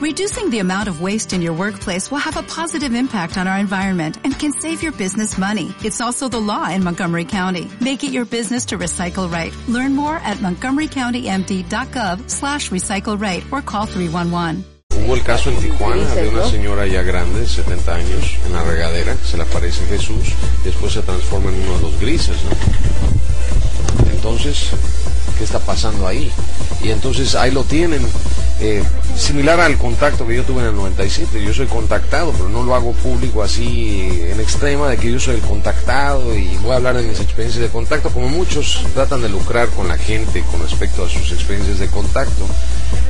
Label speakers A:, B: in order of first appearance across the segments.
A: Reducing the amount of waste in your workplace will have a positive impact on our environment and can save your business money. It's also the law in Montgomery County. Make it your business to recycle right. Learn more at montgomerycountymd.gov slash recycle right or call 311.
B: Hubo el caso en Tijuana de una señora ya grande, 70 años, en la regadera, se le aparece Jesús, después se transforma en uno de los grises, ¿no? Entonces, ¿qué está pasando ahí? Y entonces ahí lo tienen, eh, similar al contacto que yo tuve en el 97. Yo soy contactado, pero no lo hago público así en extrema de que yo soy el contactado y voy a hablar de mis experiencias de contacto, como muchos tratan de lucrar con la gente con respecto a sus experiencias de contacto,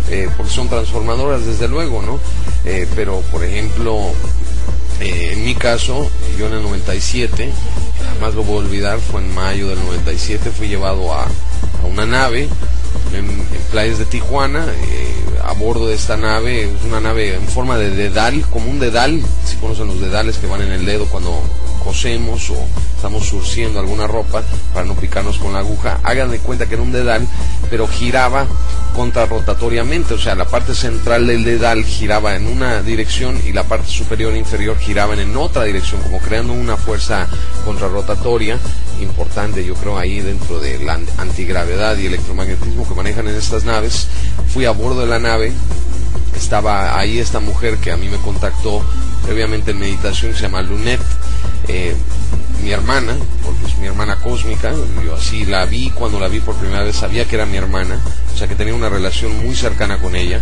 B: eh, porque son transformadoras desde luego, ¿no? Eh, pero, por ejemplo, en mi caso, yo en el 97, jamás lo voy a olvidar, fue en mayo del 97, fui llevado a, a una nave en, playas de Tijuana, a bordo de esta nave, es una nave en forma de dedal, como un dedal, si conocen los dedales que van en el dedo cuando cosemos o estamos surciendo alguna ropa para no picarnos con la aguja, hagan de cuenta que era un dedal, pero giraba contrarrotatoriamente, o sea, la parte central del dedal giraba en una dirección y la parte superior e inferior giraban en otra dirección, como creando una fuerza contrarrotatoria importante, yo creo, ahí dentro de la antigravedad y electromagnetismo que manejan en estas naves. Fui a bordo de la nave, estaba ahí esta mujer que a mí me contactó previamente en meditación, se llama Lunet, eh, mi hermana, porque es mi hermana cósmica, yo así la vi cuando la vi por primera vez, sabía que era mi hermana, o sea que tenía una relación muy cercana con ella,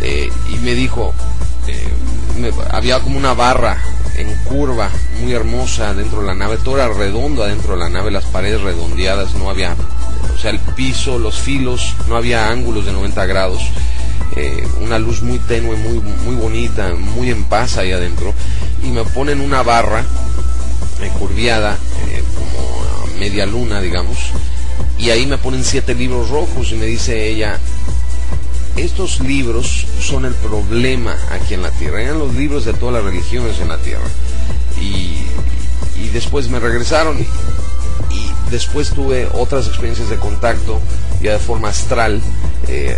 B: eh, y me dijo, eh, había como una barra en curva, muy hermosa dentro de la nave, todo era redondo adentro de la nave, las paredes redondeadas, no había, o sea, el piso, los filos, no había ángulos de 90 grados. Eh, una luz muy tenue, muy, muy bonita, muy en paz ahí adentro, y me ponen una barra eh, curviada, eh, como media luna, digamos, y ahí me ponen siete libros rojos y me dice ella, estos libros son el problema aquí en la tierra, eran los libros de todas las religiones en la tierra. Y, después me regresaron. Y, y, después tuve otras experiencias de contacto, ya de forma astral, eh,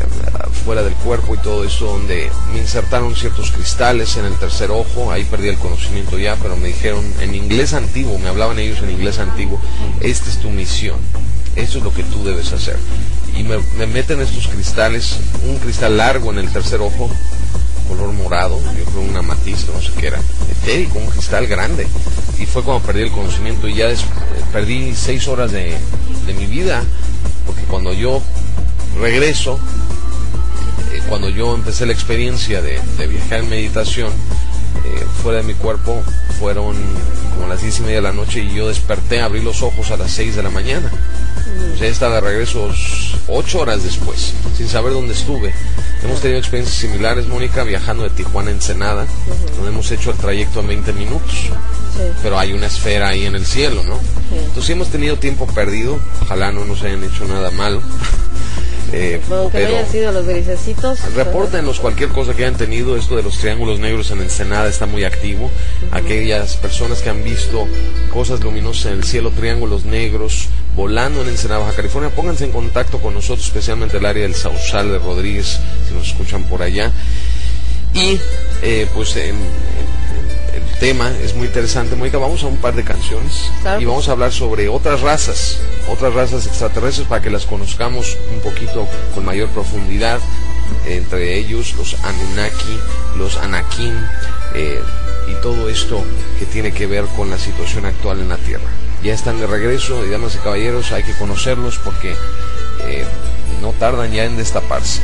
B: fuera del cuerpo y todo eso, donde me insertaron ciertos cristales en el tercer ojo, ahí perdí el conocimiento ya, pero me dijeron en inglés antiguo, me hablaban ellos en inglés antiguo, esta es tu misión, eso es lo que tú debes hacer y me, me, meten estos cristales, un cristal largo en el tercer ojo, color morado, yo creo una matiz, no sé qué era, etérico, un cristal grande. Y fue cuando perdí el conocimiento y ya perdí seis horas de, mi vida, porque cuando yo regreso, eh, cuando yo empecé la experiencia de, de viajar en meditación, eh, fuera de mi cuerpo, fueron como las diez y media de la noche y yo desperté, abrí los ojos a las seis de la mañana. O sea, estaba de regreso ocho horas después, sin saber dónde estuve. Hemos tenido experiencias similares, Mónica, viajando de Tijuana a Ensenada, uh -huh. donde hemos hecho el trayecto en 20 minutos. Sí. Pero hay una esfera ahí en el cielo, ¿no? Sí. Entonces hemos tenido tiempo perdido, ojalá no nos hayan hecho nada malo.
C: Eh, bueno, que pero hayan sido los grisecitos.
B: Repórtenos cualquier cosa que hayan tenido. Esto de los triángulos negros en Ensenada está muy activo. Uh -huh. Aquellas personas que han visto cosas luminosas en el cielo, triángulos negros, volando en Ensenada, Baja California, pónganse en contacto con nosotros, especialmente el área del Sausal de Rodríguez, si nos escuchan por allá. Y eh, pues el tema es muy interesante. Mónica, vamos a un par de canciones
C: claro.
B: y vamos a hablar sobre otras razas, otras razas extraterrestres para que las conozcamos un poquito con mayor profundidad. Entre ellos los Anunnaki, los Anakim eh, y todo esto que tiene que ver con la situación actual en la Tierra ya están de regreso y damas y caballeros hay que conocerlos porque eh, no tardan ya en destaparse.